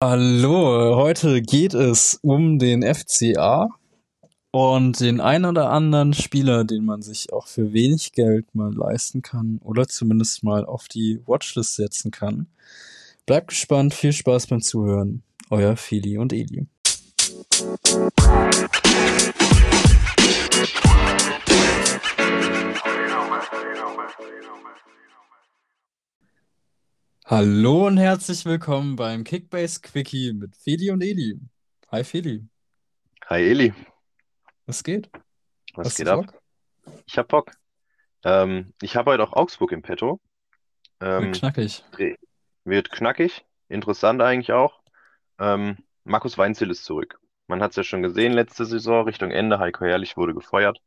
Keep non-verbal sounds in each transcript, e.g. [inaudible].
Hallo, heute geht es um den FCA und den ein oder anderen Spieler, den man sich auch für wenig Geld mal leisten kann oder zumindest mal auf die Watchlist setzen kann. Bleibt gespannt, viel Spaß beim Zuhören. Euer Fili und Eli. Hallo und herzlich willkommen beim Kickbase Quickie mit Feli und Eli. Hi Feli, Hi Eli, was geht? was Hast geht ab? Bock? Ich hab Bock. Ähm, ich habe heute auch Augsburg im Petto. Wird Ähm, knackig. Dreh- wird knackig, interessant eigentlich auch. Ähm, Markus Weinzierl ist zurück. Man hat es ja schon gesehen letzte Saison, Richtung Ende. Heiko Herrlich wurde gefeuert.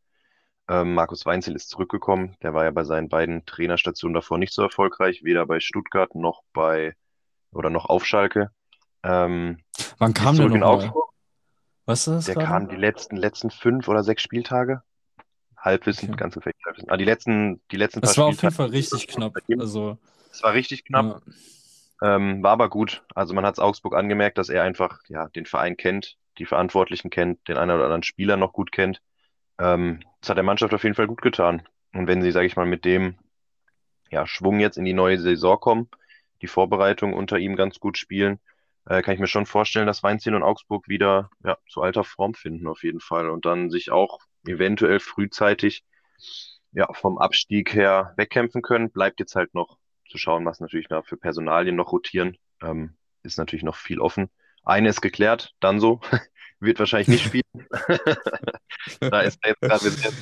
Ähm, Markus Weinzierl ist zurückgekommen. Der war ja bei seinen beiden Trainerstationen davor nicht so erfolgreich, weder bei Stuttgart noch bei oder noch auf Schalke. Ähm, Wann ist kam der in? Augsburg. Weißt du das Der gerade? kam die letzten, letzten fünf oder sechs Spieltage. Halbwissen, Okay. ganz gefährlich Halbwissen. Ah, die letzten, die letzten Es war auf jeden Spieltage. Fall richtig knapp. Also, Es war richtig knapp, ja. ähm, war aber gut. Also man hat es Augsburg angemerkt, dass er einfach ja den Verein kennt, die Verantwortlichen kennt, den einen oder anderen Spieler noch gut kennt. Ähm, das hat der Mannschaft auf jeden Fall gut getan. Und wenn sie, sage ich mal, mit dem ja, Schwung jetzt in die neue Saison kommen, die Vorbereitung unter ihm ganz gut spielen, äh, kann ich mir schon vorstellen, dass Weinziel und Augsburg wieder ja, zu alter Form finden auf jeden Fall und dann sich auch eventuell frühzeitig ja, vom Abstieg her wegkämpfen können. Bleibt jetzt halt noch zu schauen, was natürlich da für Personalien noch rotieren. Ähm, ist natürlich noch viel offen. Eine ist geklärt, dann so. [laughs] Wird wahrscheinlich nicht spielen. [laughs] Da ist er jetzt gerade, wir sind jetzt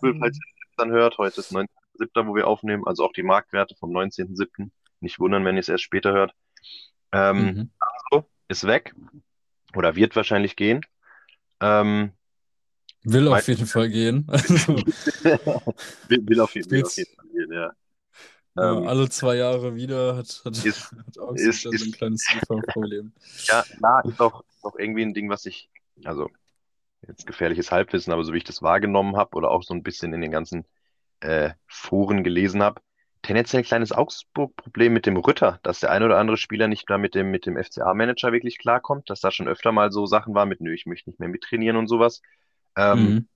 falls ihr das dann hört. Heute ist 19.07., wo wir aufnehmen, also auch die Marktwerte vom 19.07. Nicht wundern, wenn ihr es erst später hört. Ähm, Mhm. so, ist weg oder wird wahrscheinlich gehen. Ähm, Will auf jeden Fall gehen. [laughs] Also, will, will auf will jeden Fall gehen, ja. Ja, Ähm, alle zwei Jahre wieder hat, hat, Ist- [laughs] hat Augsburg ist- so ein ist- kleines Lieferproblem. [laughs] Ja, na, ist auch, ist auch irgendwie ein Ding, was ich, also jetzt gefährliches Halbwissen, aber so wie ich das wahrgenommen habe oder auch so ein bisschen in den ganzen äh, Foren gelesen habe, tendenziell ein kleines Augsburg-Problem mit dem Rütter, dass der ein oder andere Spieler nicht da mit dem, mit dem FCA-Manager wirklich klarkommt, dass da schon öfter mal so Sachen war mit, nö, ich möchte nicht mehr mittrainieren und sowas. Ähm, Mhm.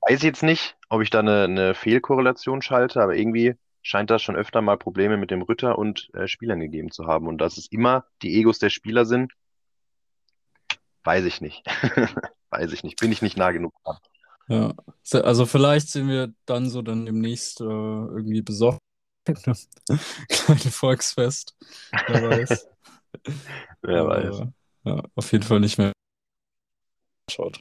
Weiß jetzt nicht, ob ich da eine, eine Fehlkorrelation schalte, aber irgendwie scheint das schon öfter mal Probleme mit dem Rütter und äh, Spielern gegeben zu haben. Und dass es immer die Egos der Spieler sind, weiß ich nicht. [laughs] Weiß ich nicht. Bin ich nicht nah genug dran. Ja, also vielleicht sind wir dann so dann demnächst äh, irgendwie besorgt. [laughs] Kleine Volksfest, wer weiß. [laughs] Wer Aber, weiß. Ja, auf jeden Fall nicht mehr. Schaut.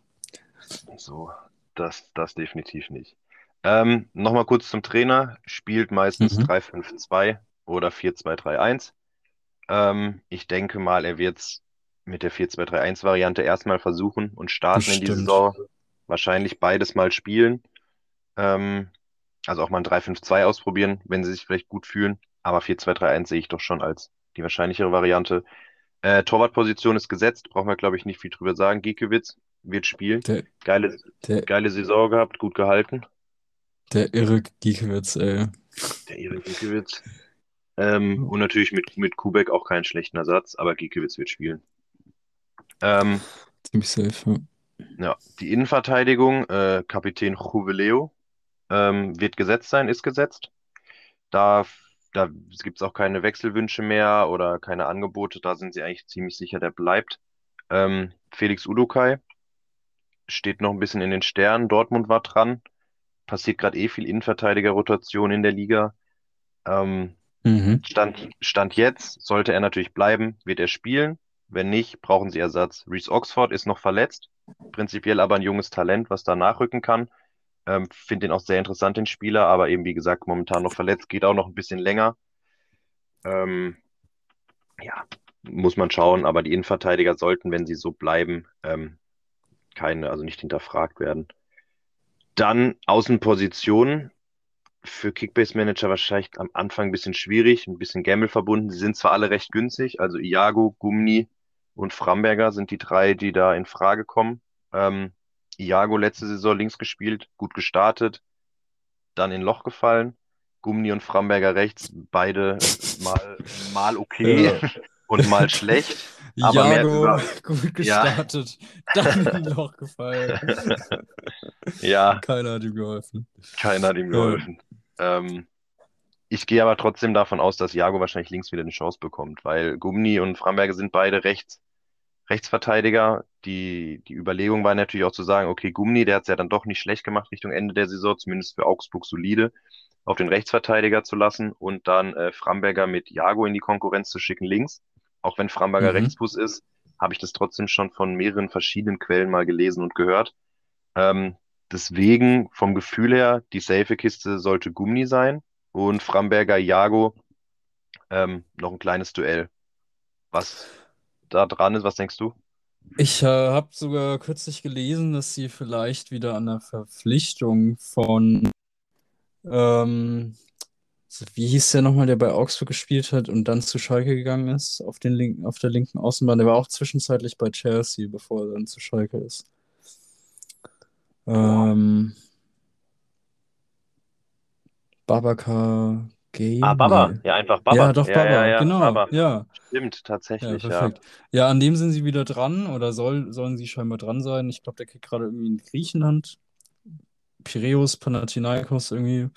So, das, das definitiv nicht. Ähm, nochmal kurz zum Trainer. Spielt meistens Mhm. 3-5-2 oder 4-2-3-1. Ähm, ich denke mal, er wird es mit der 4-2-3-1-Variante erstmal versuchen und starten in die. Saison. Wahrscheinlich beides mal spielen. Ähm, also auch mal ein 3-5-2 ausprobieren, wenn sie sich vielleicht gut fühlen. Aber 4-2-3-1 sehe ich doch schon als die wahrscheinlichere Variante. Äh, Torwartposition ist gesetzt, brauchen wir, glaube ich, nicht viel drüber sagen. Giekewitz wird spielen. Der, Geile, der, geile Saison gehabt, gut gehalten. Der irre Giekewitz, ey. Der Erik Giekewitz. Ähm, und natürlich mit, mit Kubek auch keinen schlechten Ersatz, aber Giekewitz wird spielen. Ähm, Ziemlich safe. Ja. ja, die Innenverteidigung, äh, Kapitän Juveleo, ähm, wird gesetzt sein, ist gesetzt. Da, da gibt es auch keine Wechselwünsche mehr oder keine Angebote. Da sind sie eigentlich ziemlich sicher, der bleibt. Ähm, Felix Udokai steht noch ein bisschen in den Sternen. Dortmund war dran. Passiert gerade eh viel Innenverteidiger-Rotation in der Liga. Ähm, Mhm. Stand, Stand jetzt sollte er natürlich bleiben, wird er spielen. Wenn nicht, brauchen sie Ersatz. Reece Oxford ist noch verletzt, prinzipiell aber ein junges Talent, was da nachrücken kann. Ähm, Finde den auch sehr interessant, den Spieler, aber eben wie gesagt, momentan noch verletzt, geht auch noch ein bisschen länger. Ähm, ja, muss man schauen, aber die Innenverteidiger sollten, wenn sie so bleiben, ähm, keine, also nicht hinterfragt werden. Dann Außenpositionen für Kickbase Manager wahrscheinlich am Anfang ein bisschen schwierig, ein bisschen Gamble verbunden. Sie sind zwar alle recht günstig, also Iago, Gumni und Framberger sind die drei, die da in Frage kommen. Ähm, Iago letzte Saison links gespielt, gut gestartet, dann in Loch gefallen. Gumni und Framberger rechts, beide mal, mal okay Ja. und mal schlecht. Aber Jago über, [laughs] gut ja, gestartet, dann [laughs] in ein Loch gefallen. ja, Keiner hat ihm geholfen. keiner hat ihm Ja. geholfen. Ähm, ich gehe aber trotzdem davon aus, dass Jago wahrscheinlich links wieder eine Chance bekommt, weil Gumni und Framberger sind beide rechts, Rechtsverteidiger. Die, die Überlegung war natürlich auch zu sagen, okay, Gumni, der hat es ja dann doch nicht schlecht gemacht Richtung Ende der Saison, zumindest für Augsburg solide, auf den Rechtsverteidiger zu lassen und dann äh, Framberger mit Jago in die Konkurrenz zu schicken links. Auch wenn Framberger Mhm. Rechtsfuß ist, habe ich das trotzdem schon von mehreren verschiedenen Quellen mal gelesen und gehört. Ähm, deswegen vom Gefühl her, die safe Kiste sollte Gumni sein und Framberger Jago ähm, noch ein kleines Duell. Was da dran ist, was denkst du? Ich äh, habe sogar kürzlich gelesen, dass sie vielleicht wieder an der Verpflichtung von, ähm, wie hieß der nochmal, der bei Augsburg gespielt hat und dann zu Schalke gegangen ist, auf den linken, auf der linken Außenbahn. Der war auch zwischenzeitlich bei Chelsea, bevor er dann zu Schalke ist. Ähm, Babacar Gueye? Ah, Baba. Ja, einfach Ja, Baba. doch, Ja, ja, Baba, ja, genau, Baba. ja. Stimmt, Ja, tatsächlich, ja. perfekt. Ja, an dem sind sie wieder dran oder soll, sollen sie scheinbar dran sein. Ich glaube, der kriegt gerade irgendwie in Griechenland, Piräus, Panathinaikos irgendwie.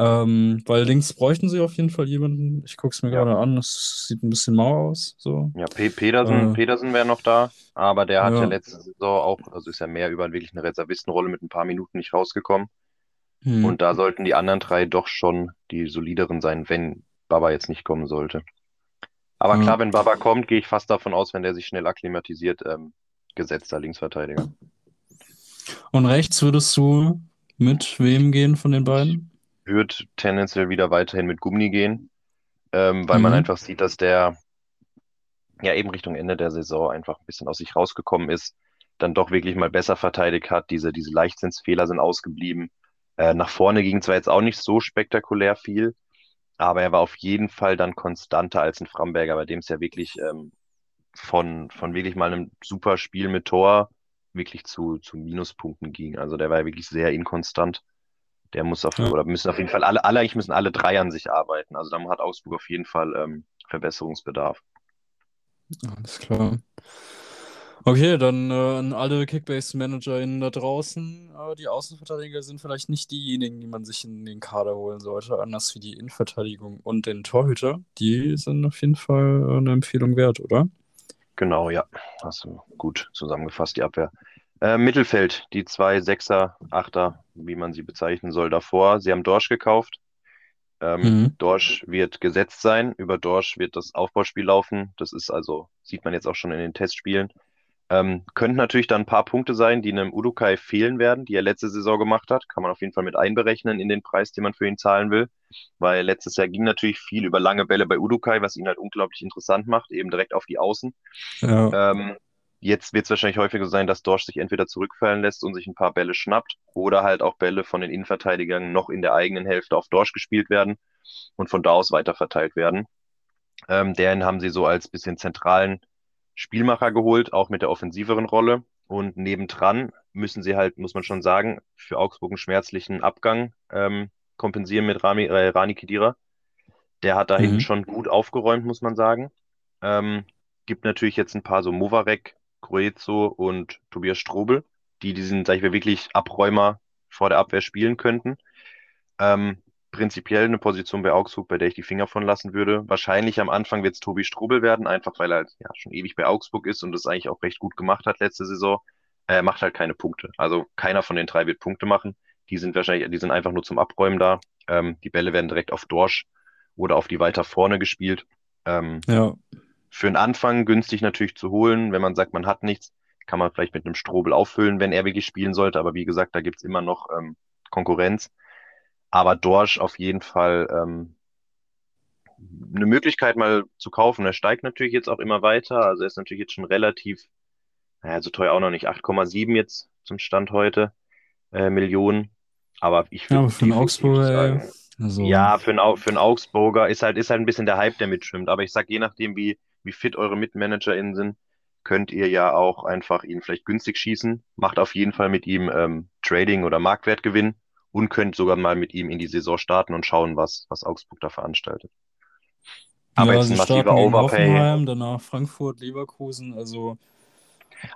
Ähm, weil links bräuchten sie auf jeden Fall jemanden. Ich gucke es mir Ja. gerade an, es sieht ein bisschen mau aus. So. Ja, Pe Pedersen, Äh, Pedersen wäre noch da, aber der hat ja ja. letzte Saison auch, also ist ja mehr über wirklich eine Reservistenrolle mit ein paar Minuten nicht rausgekommen. Hm. Und da sollten die anderen drei doch schon die solideren sein, wenn Baba jetzt nicht kommen sollte. Aber Ja. klar, wenn Baba kommt, gehe ich fast davon aus, wenn der sich schnell akklimatisiert, ähm, gesetzter Linksverteidiger. Und rechts würdest du mit wem gehen von den beiden? Wird tendenziell wieder weiterhin mit Gummi gehen, ähm, weil man Mhm. einfach sieht, dass der ja eben Richtung Ende der Saison einfach ein bisschen aus sich rausgekommen ist, dann doch wirklich mal besser verteidigt hat. Diese, diese Leichtsinnsfehler sind ausgeblieben. Äh, nach vorne ging zwar jetzt auch nicht so spektakulär viel, aber er war auf jeden Fall dann konstanter als ein Framberger, bei dem es ja wirklich ähm, von, von wirklich mal einem super Spiel mit Tor wirklich zu, zu Minuspunkten ging. Also der war ja wirklich sehr inkonstant. Der muss auf, Ja. oder müssen auf jeden Fall alle, alle, eigentlich müssen alle drei an sich arbeiten. Also da hat Augsburg auf jeden Fall ähm, Verbesserungsbedarf. Alles klar. Okay, dann äh, an alle Kickbase-ManagerInnen da draußen. Äh, die Außenverteidiger sind vielleicht nicht diejenigen, die man sich in den Kader holen sollte, anders wie die Innenverteidigung und den Torhüter. Die sind auf jeden Fall äh, eine Empfehlung wert, oder? Genau, ja. Hast du gut zusammengefasst, die Abwehr. Äh, Mittelfeld, die zwei Sechser, Achter, wie man sie bezeichnen soll, davor. Sie haben Dorsch gekauft. Ähm, Mhm. Dorsch wird gesetzt sein. Über Dorsch wird das Aufbauspiel laufen. Das ist also, sieht man jetzt auch schon in den Testspielen. Ähm, könnten natürlich dann ein paar Punkte sein, die einem Udukai fehlen werden, die er letzte Saison gemacht hat. Kann man auf jeden Fall mit einberechnen in den Preis, den man für ihn zahlen will. Weil letztes Jahr ging natürlich viel über lange Bälle bei Udukai, was ihn halt unglaublich interessant macht, eben direkt auf die Außen. Ja. Ähm, jetzt wird es wahrscheinlich häufiger sein, dass Dorsch sich entweder zurückfallen lässt und sich ein paar Bälle schnappt oder halt auch Bälle von den Innenverteidigern noch in der eigenen Hälfte auf Dorsch gespielt werden und von da aus weiterverteilt werden. Ähm, den haben sie so als bisschen zentralen Spielmacher geholt, auch mit der offensiveren Rolle. Und nebendran müssen sie halt, muss man schon sagen, für Augsburg einen schmerzlichen Abgang ähm, kompensieren mit Rami, äh, Rani Kedira. Der hat da hinten Mhm. schon gut aufgeräumt, muss man sagen. Ähm, gibt natürlich jetzt ein paar so Movarek, Croezo und Tobias Strobel, die diesen, sag ich mal, wirklich Abräumer vor der Abwehr spielen könnten. Ähm, prinzipiell eine Position bei Augsburg, bei der ich die Finger von lassen würde. Wahrscheinlich am Anfang wird es Tobi Strobel werden, einfach weil er halt, ja, schon ewig bei Augsburg ist und das eigentlich auch recht gut gemacht hat letzte Saison. Er macht halt keine Punkte. Also keiner von den drei wird Punkte machen. Die sind wahrscheinlich, die sind einfach nur zum Abräumen da. Ähm, die Bälle werden direkt auf Dorsch oder auf die weiter vorne gespielt. Ähm, Ja. Für einen Anfang günstig natürlich zu holen. Wenn man sagt, man hat nichts, kann man vielleicht mit einem Strobel auffüllen, wenn er wirklich spielen sollte. Aber wie gesagt, da gibt's immer noch ähm, Konkurrenz. Aber Dorsch auf jeden Fall ähm, eine Möglichkeit mal zu kaufen. Er steigt natürlich jetzt auch immer weiter. Also er ist natürlich jetzt schon relativ, naja, so teuer auch noch nicht. 8,7 jetzt zum Stand heute äh, Millionen. Aber ich Ja, würde aber für einen Augsburger, sagen, also, ja, für einen, für einen Augsburger ist halt, ist halt ein bisschen der Hype, der mitschwimmt. Aber ich sag, je nachdem, wie, wie fit eure MitmanagerInnen sind, könnt ihr ja auch einfach ihn vielleicht günstig schießen. Macht auf jeden Fall mit ihm ähm, Trading oder Marktwertgewinn und könnt sogar mal mit ihm in die Saison starten und schauen, was, was Augsburg da veranstaltet. Aber Ja, jetzt ein massiver Overpay. Hoffenheim, danach Frankfurt, Leverkusen. Also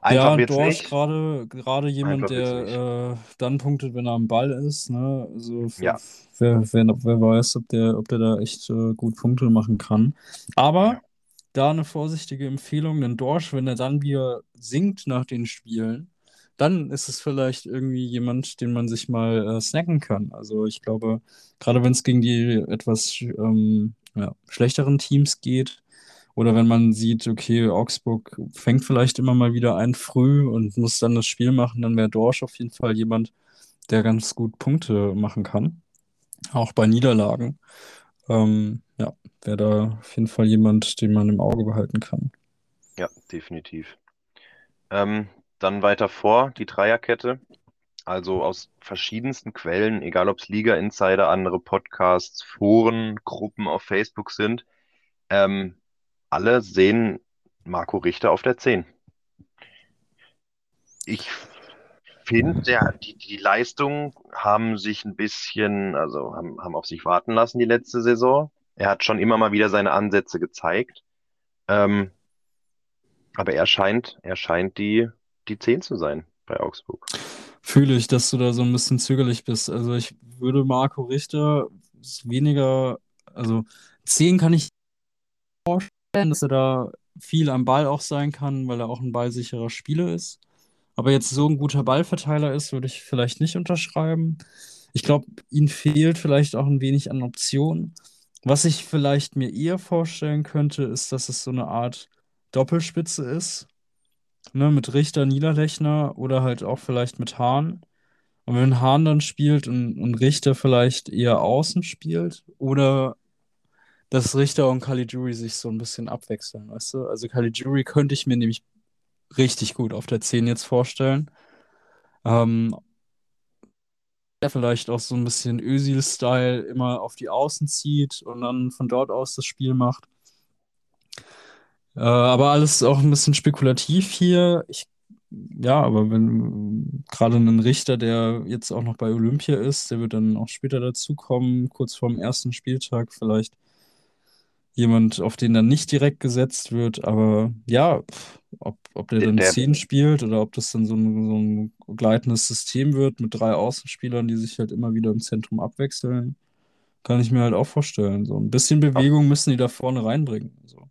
Einfach ja, wird's Dorsch gerade gerade jemand, der äh, dann punktet, wenn er am Ball ist. Ne? Also Ja, wer, wer, wer weiß, ob der, ob der da echt äh, gut Punkte machen kann. Aber ja, da eine vorsichtige Empfehlung, denn Dorsch, wenn er dann wieder sinkt nach den Spielen, dann ist es vielleicht irgendwie jemand, den man sich mal äh, snacken kann. Also ich glaube, gerade wenn es gegen die etwas ähm, ja, schlechteren Teams geht, oder wenn man sieht, okay, Augsburg fängt vielleicht immer mal wieder ein früh und muss dann das Spiel machen, dann wäre Dorsch auf jeden Fall jemand, der ganz gut Punkte machen kann, auch bei Niederlagen. Ähm, ja, wäre da auf jeden Fall jemand, den man im Auge behalten kann. ja, definitiv. Ähm, dann weiter vor, die Dreierkette. Also aus verschiedensten Quellen, egal ob es Liga Insider, andere Podcasts, Foren, Gruppen auf Facebook sind, ähm, alle sehen Marco Richter auf der 10. Ich finde, die, die Leistungen haben sich ein bisschen, also haben, haben auf sich warten lassen die letzte Saison. Er hat schon immer mal wieder seine Ansätze gezeigt. Ähm, aber er scheint, er scheint die, die 10 zu sein bei Augsburg. Fühle ich, dass du da so ein bisschen zögerlich bist. Also ich würde Marco Richter weniger, also 10 kann ich vorstellen, dass er da viel am Ball auch sein kann, weil er auch ein ballsicherer Spieler ist. Aber jetzt so ein guter Ballverteiler ist, würde ich vielleicht nicht unterschreiben. Ich glaube, ihm fehlt vielleicht auch ein wenig an Optionen. Was ich vielleicht mir eher vorstellen könnte, ist, dass es so eine Art Doppelspitze ist, ne, mit Richter, Niederlechner oder halt auch vielleicht mit Hahn. Und wenn Hahn dann spielt und, und Richter vielleicht eher außen spielt oder dass Richter und Caligiuri sich so ein bisschen abwechseln, weißt du? Also Caligiuri könnte ich mir nämlich richtig gut auf der 10 jetzt vorstellen. Ähm, der vielleicht auch so ein bisschen Özil-Style immer auf die Außen zieht und dann von dort aus das Spiel macht. Äh, aber alles auch ein bisschen spekulativ hier. Ich, ja, aber wenn gerade ein Richter, der jetzt auch noch bei Olympia ist, der wird dann auch später dazukommen, kurz vorm ersten Spieltag vielleicht jemand, auf den dann nicht direkt gesetzt wird. Aber ja, ob, ob der dann der, 10 spielt oder ob das dann so ein, so ein gleitendes System wird mit drei Außenspielern, die sich halt immer wieder im Zentrum abwechseln, kann ich mir halt auch vorstellen. So ein bisschen Bewegung müssen die da vorne reinbringen. So.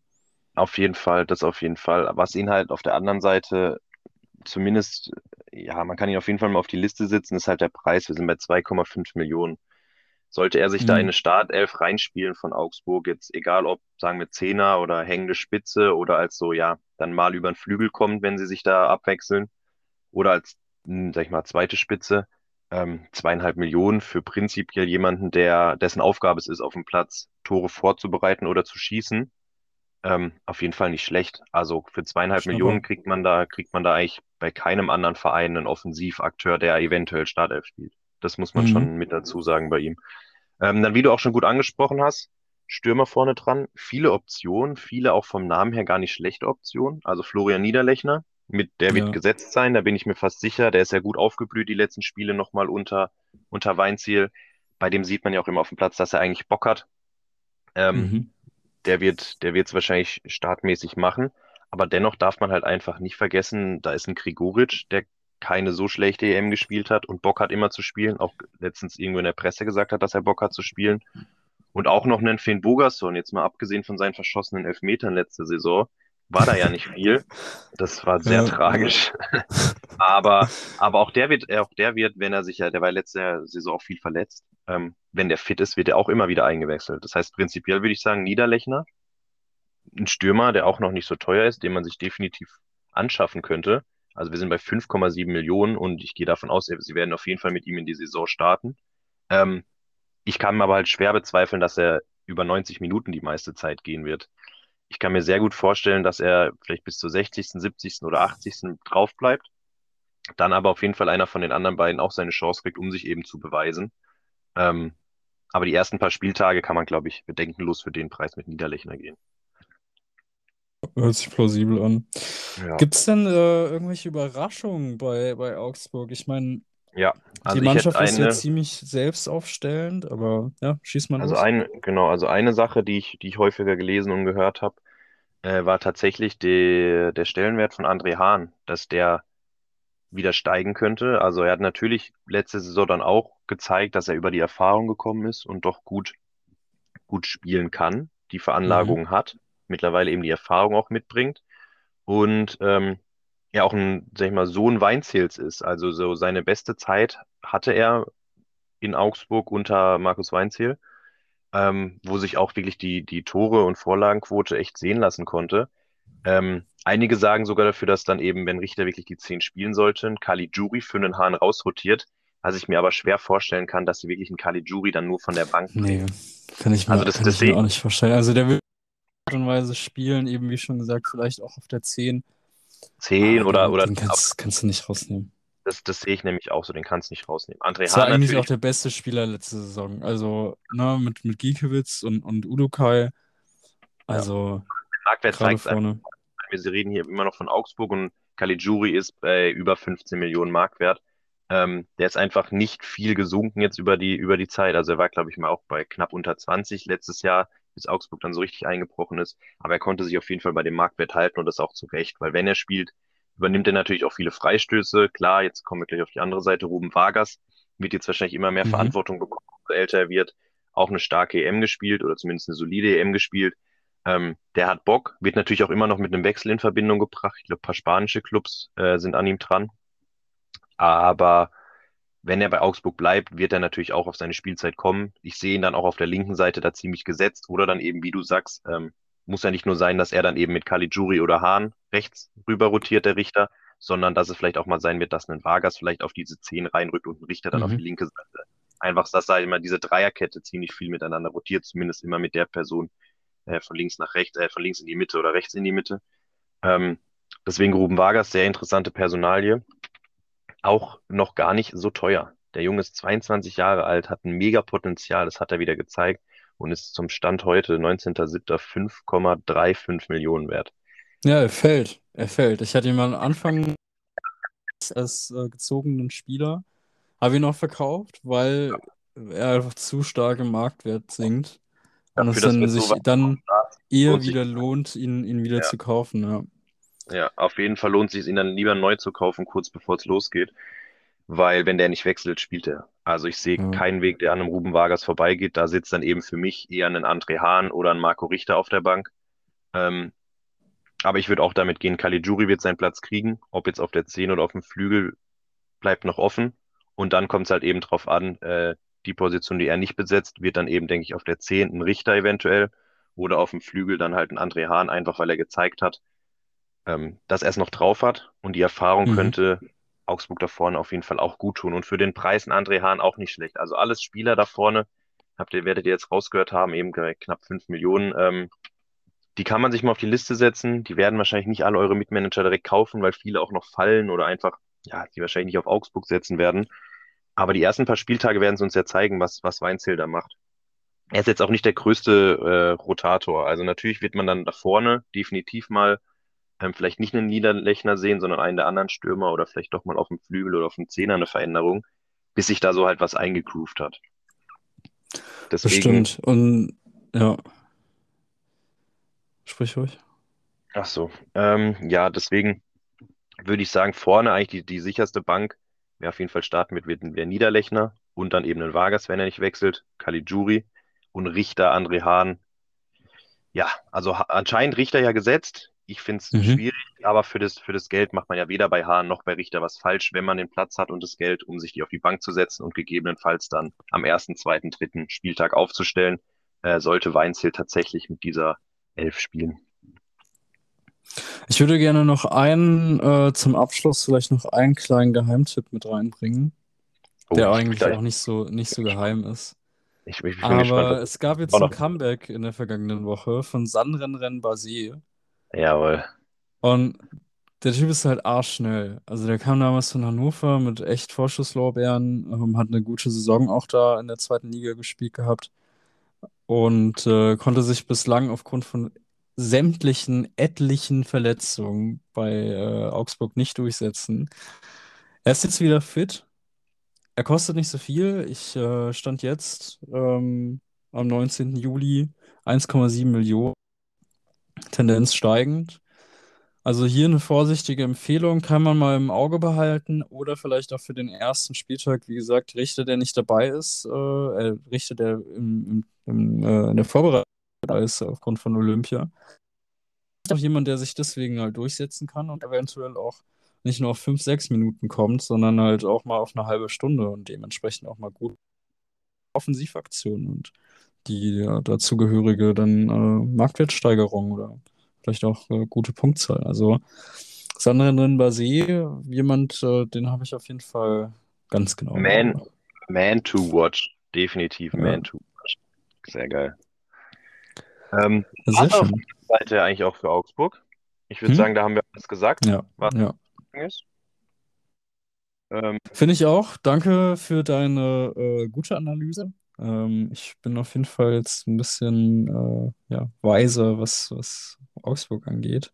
auf jeden Fall, das auf jeden Fall. Was ihn halt auf der anderen Seite zumindest, ja, man kann ihn auf jeden Fall mal auf die Liste setzen, ist halt der Preis. Wir sind bei 2,5 Millionen. Sollte er sich da in Mhm. eine Startelf reinspielen von Augsburg, jetzt egal ob, sagen wir, Zehner oder hängende Spitze oder als so, ja, dann mal über den Flügel kommt, wenn sie sich da abwechseln, oder als, mh, sag ich mal, zweite Spitze, ähm, zweieinhalb Millionen für prinzipiell jemanden, der, dessen Aufgabe es ist, auf dem Platz Tore vorzubereiten oder zu schießen, ähm, auf jeden Fall nicht schlecht. Also für zweieinhalb Millionen Schnapper. kriegt man da, kriegt man da eigentlich bei keinem anderen Verein einen Offensivakteur, der eventuell Startelf spielt. Das muss man Mhm. schon mit dazu sagen bei ihm. Ähm, dann, wie du auch schon gut angesprochen hast, Stürmer vorne dran, viele Optionen, viele auch vom Namen her gar nicht schlechte Optionen. Also Florian Niederlechner, mit der wird Ja. gesetzt sein, da bin ich mir fast sicher. Der ist ja gut aufgeblüht, die letzten Spiele nochmal unter, unter Weinziel. Bei dem sieht man ja auch immer auf dem Platz, dass er eigentlich Bock hat. Ähm, Mhm. der wird, der wird es wahrscheinlich startmäßig machen. Aber dennoch darf man halt einfach nicht vergessen, da ist ein Grigoric, der keine so schlechte EM gespielt hat und Bock hat immer zu spielen. Auch letztens irgendwo in der Presse gesagt hat, dass er Bock hat zu spielen. Und auch noch einen Finn Bogason, jetzt mal abgesehen von seinen verschossenen Elfmetern letzte Saison, war da ja nicht viel. Das war sehr Ja. tragisch. [laughs] Aber, aber auch der wird, auch der wird, wenn er sich ja, der war letzte Saison auch viel verletzt. Ähm, wenn der fit ist, wird er auch immer wieder eingewechselt. Das heißt, prinzipiell würde ich sagen, Niederlechner, ein Stürmer, der auch noch nicht so teuer ist, den man sich definitiv anschaffen könnte. Also wir sind bei 5,7 Millionen und ich gehe davon aus, sie werden auf jeden Fall mit ihm in die Saison starten. Ähm, ich kann mir aber halt schwer bezweifeln, dass er über 90 Minuten die meiste Zeit gehen wird. Ich kann mir sehr gut vorstellen, dass er vielleicht bis zur 60., 70. oder 80. drauf bleibt. Dann aber auf jeden Fall einer von den anderen beiden auch seine Chance kriegt, um sich eben zu beweisen. Ähm, aber die ersten paar Spieltage kann man, glaube ich, bedenkenlos für den Preis mit Niederlechner gehen. Hört sich plausibel an. Ja. Gibt es denn äh, irgendwelche Überraschungen bei, bei Augsburg? Ich meine, Ja, also Die Mannschaft ist ja eine, ziemlich selbstaufstellend, aber ja, schieß mal also los. eine, genau, also eine Sache, die ich, die ich häufiger gelesen und gehört habe, äh, war tatsächlich die, der Stellenwert von André Hahn, dass der wieder steigen könnte. Also er hat natürlich letzte Saison dann auch gezeigt, dass er über die Erfahrung gekommen ist und doch gut, gut spielen kann, die Mhm. Veranlagung hat, mittlerweile eben die Erfahrung auch mitbringt und ähm, ja auch ein, sag ich mal, Sohn Weinzierls ist. Also so seine beste Zeit hatte er in Augsburg unter Markus Weinziel, ähm, wo sich auch wirklich die, die Tore- und Vorlagenquote echt sehen lassen konnte. Ähm, einige sagen sogar dafür, dass dann eben, wenn Richter wirklich die zehn spielen sollten, Caligiuri für einen Hahn rausrotiert, was ich mir aber schwer vorstellen kann, dass sie wirklich einen Caligiuri dann nur von der Bank Nee, bringen. kann ich Also mir, das, kann das ich mir auch nicht vorstellen. Also der will Art und Weise spielen, eben wie schon gesagt, vielleicht auch auf der 10. zehn Aber oder, den, oder den kannst, kannst du nicht rausnehmen. das, das sehe ich nämlich auch so, den kannst du nicht rausnehmen. André Es war Hahn eigentlich auch der beste Spieler letzte Saison. Also, ne, mit, mit Giekewitz und, und Udukai. ja, Also, Marktwert gerade zeigt vorne. Wir reden hier immer noch von Augsburg und Caligiuri ist bei über 15 Millionen Marktwert. Ähm, der ist einfach nicht viel gesunken jetzt über die, über die Zeit. Also er war, glaube ich, mal auch bei knapp unter 20 letztes Jahr, bis Augsburg dann so richtig eingebrochen ist. Aber er konnte sich auf jeden Fall bei dem Marktwert halten und das auch zu Recht, weil wenn er spielt, übernimmt er natürlich auch viele Freistöße. Klar, jetzt kommen wir gleich auf die andere Seite. Ruben Vargas wird jetzt wahrscheinlich immer mehr Mhm. Verantwortung bekommen, so älter er wird. Auch eine starke EM gespielt oder zumindest eine solide EM gespielt. Ähm, der hat Bock, wird natürlich auch immer noch mit einem Wechsel in Verbindung gebracht. Ich glaube, ein paar spanische Clubs äh, sind an ihm dran. Aber wenn er bei Augsburg bleibt, wird er natürlich auch auf seine Spielzeit kommen. Ich sehe ihn dann auch auf der linken Seite da ziemlich gesetzt. Oder dann eben, wie du sagst, ähm, muss ja nicht nur sein, dass er dann eben mit Caligiuri oder Hahn rechts rüber rotiert, der Richter, sondern dass es vielleicht auch mal sein wird, dass ein Vargas vielleicht auf diese Zehn reinrückt und ein Richter dann auf die Mhm. linke Seite. Einfach, dass da immer diese Dreierkette ziemlich viel miteinander rotiert, zumindest immer mit der Person äh, von links nach rechts, äh, von links in die Mitte oder rechts in die Mitte. Ähm, deswegen Ruben Vargas, sehr interessante Personalie. Auch noch gar nicht so teuer. Der Junge ist 22 Jahre alt, hat ein mega Potenzial, das hat er wieder gezeigt und ist zum Stand heute, 19.07., 5,35 Millionen wert. Ja, er fällt. Er fällt. Ich hatte ihn mal am Anfang als äh, gezogenen Spieler, habe ihn auch verkauft, weil er einfach zu stark im Marktwert sinkt und es dann so sich dann eher wieder lohnt, ihn, ihn wieder ja, zu kaufen. Ja. Ja, auf jeden Fall lohnt sich ihn dann lieber neu zu kaufen, kurz bevor es losgeht, weil wenn der nicht wechselt, spielt er. Also ich sehe Ja. keinen Weg, der an einem Ruben Vargas vorbeigeht. Da sitzt dann eben für mich eher ein André Hahn oder ein Marco Richter auf der Bank. Ähm, Aber ich würde auch damit gehen, Caligiuri wird seinen Platz kriegen. Ob jetzt auf der 10 oder auf dem Flügel, bleibt noch offen. Und dann kommt es halt eben drauf an, äh, die Position, die er nicht besetzt, wird dann eben, denke ich, auf der 10 ein Richter eventuell oder auf dem Flügel dann halt ein André Hahn, einfach weil er gezeigt hat, ähm, dass er es noch drauf hat. Und die Erfahrung Mhm. könnte Augsburg da vorne auf jeden Fall auch gut tun. Und für den Preis ein André Hahn auch nicht schlecht. Also alles Spieler da vorne, habt ihr, werdet ihr jetzt rausgehört haben, eben knapp 5 Millionen. Ähm, die kann man sich mal auf die Liste setzen. Die werden wahrscheinlich nicht alle eure Mitmanager direkt kaufen, weil viele auch noch fallen oder einfach, ja, die wahrscheinlich nicht auf Augsburg setzen werden. Aber die ersten paar Spieltage werden es uns ja zeigen, was, was Weinziel da macht. Er ist jetzt auch nicht der größte äh, Rotator. Also natürlich wird man dann da vorne definitiv mal ähm, vielleicht nicht einen Niederlechner sehen, sondern einen der anderen Stürmer oder vielleicht doch mal auf dem Flügel oder auf dem Zehner eine Veränderung, bis sich da so halt was eingegroovt hat. Deswegen, Bestimmt. Und ja, sprich ruhig. ach so, ähm, ja, deswegen würde ich sagen, vorne eigentlich die, die sicherste Bank, wer auf jeden Fall starten wird, wird wäre Niederlechner und dann eben ein Vargas, wenn er nicht wechselt, Caligiuri und Richter André Hahn. Ja, also anscheinend Richter ja gesetzt. Ich finde es Mhm. schwierig, aber für das, für das Geld macht man ja weder bei Hahn noch bei Richter was falsch, wenn man den Platz hat und das Geld, um sich die auf die Bank zu setzen und gegebenenfalls dann am ersten, zweiten, dritten Spieltag aufzustellen, äh, sollte Weinziel tatsächlich mit dieser Elf spielen. Ich würde gerne noch einen, äh, zum Abschluss vielleicht noch einen kleinen Geheimtipp mit reinbringen, Oh, der ich, eigentlich auch nicht so, nicht so geheim ist. ich, ich gespannt, was Aber es gab jetzt ein. Comeback in der vergangenen Woche von Sanrenren Basé. Jawohl. Und der Typ ist halt arschschnell. Also der kam damals von Hannover mit echt Vorschusslorbeeren, ähm, hat eine gute Saison auch da in der zweiten Liga gespielt gehabt und äh, konnte sich bislang aufgrund von sämtlichen etlichen Verletzungen bei äh, Augsburg nicht durchsetzen. Er ist jetzt wieder fit er kostet nicht so viel. Ich äh, stand jetzt ähm, am 19. Juli 1,7 Millionen, Tendenz steigend. Also hier eine vorsichtige Empfehlung, kann man mal im Auge behalten oder vielleicht auch für den ersten Spieltag, wie gesagt, Richter, der nicht dabei ist, äh, äh Richter, der im, im, äh, in der Vorbereitung dabei ist aufgrund von Olympia. Auch jemand, der sich deswegen halt durchsetzen kann und eventuell auch nicht nur auf 5, 6 Minuten kommt, sondern halt auch mal auf eine halbe Stunde und dementsprechend auch mal gut Offensivaktionen und die dazugehörige dann äh, Marktwertsteigerung oder vielleicht auch äh, gute Punktzahl. Also Sandrine Basé, jemand, äh, den habe ich auf jeden Fall ganz genau. Man, man to watch, definitiv ja. man to watch. Sehr geil. Ähm, Sehr schön. Seite eigentlich auch für Augsburg. Ich würde hm? sagen, da haben wir alles gesagt, ja. was ja. ist. Ähm, Finde ich auch. Danke für deine äh, gute Analyse. Ähm, ich bin auf jeden Fall jetzt ein bisschen äh, ja, weiser, was, was Augsburg angeht.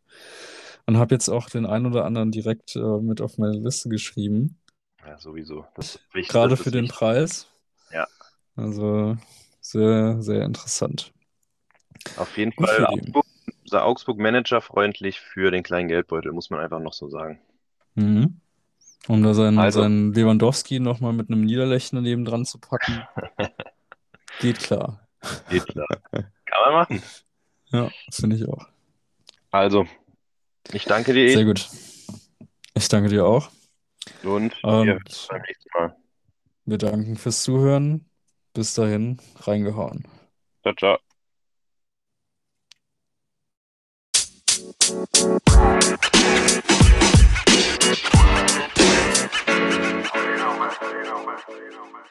Und habe jetzt auch den einen oder anderen direkt äh, mit auf meine Liste geschrieben. Ja, sowieso. Gerade für den wichtig. Preis. Ja. Also sehr, sehr interessant. Auf jeden Fall Augsburg, Augsburg managerfreundlich für den kleinen Geldbeutel, muss man einfach noch so sagen. Mhm. Um da seinen, also, seinen Lewandowski nochmal mit einem Niederlechner neben dran zu packen. [laughs] Geht klar. Geht klar. [laughs] Kann man machen. Ja, das finde ich auch. Also, ich danke dir. Sehr gut. Ich danke dir auch. Und, Und wir beim nächsten Mal. Wir danken fürs Zuhören. Bis dahin, reingehauen. Ciao, ciao. You know, man. You know, man. You know, man.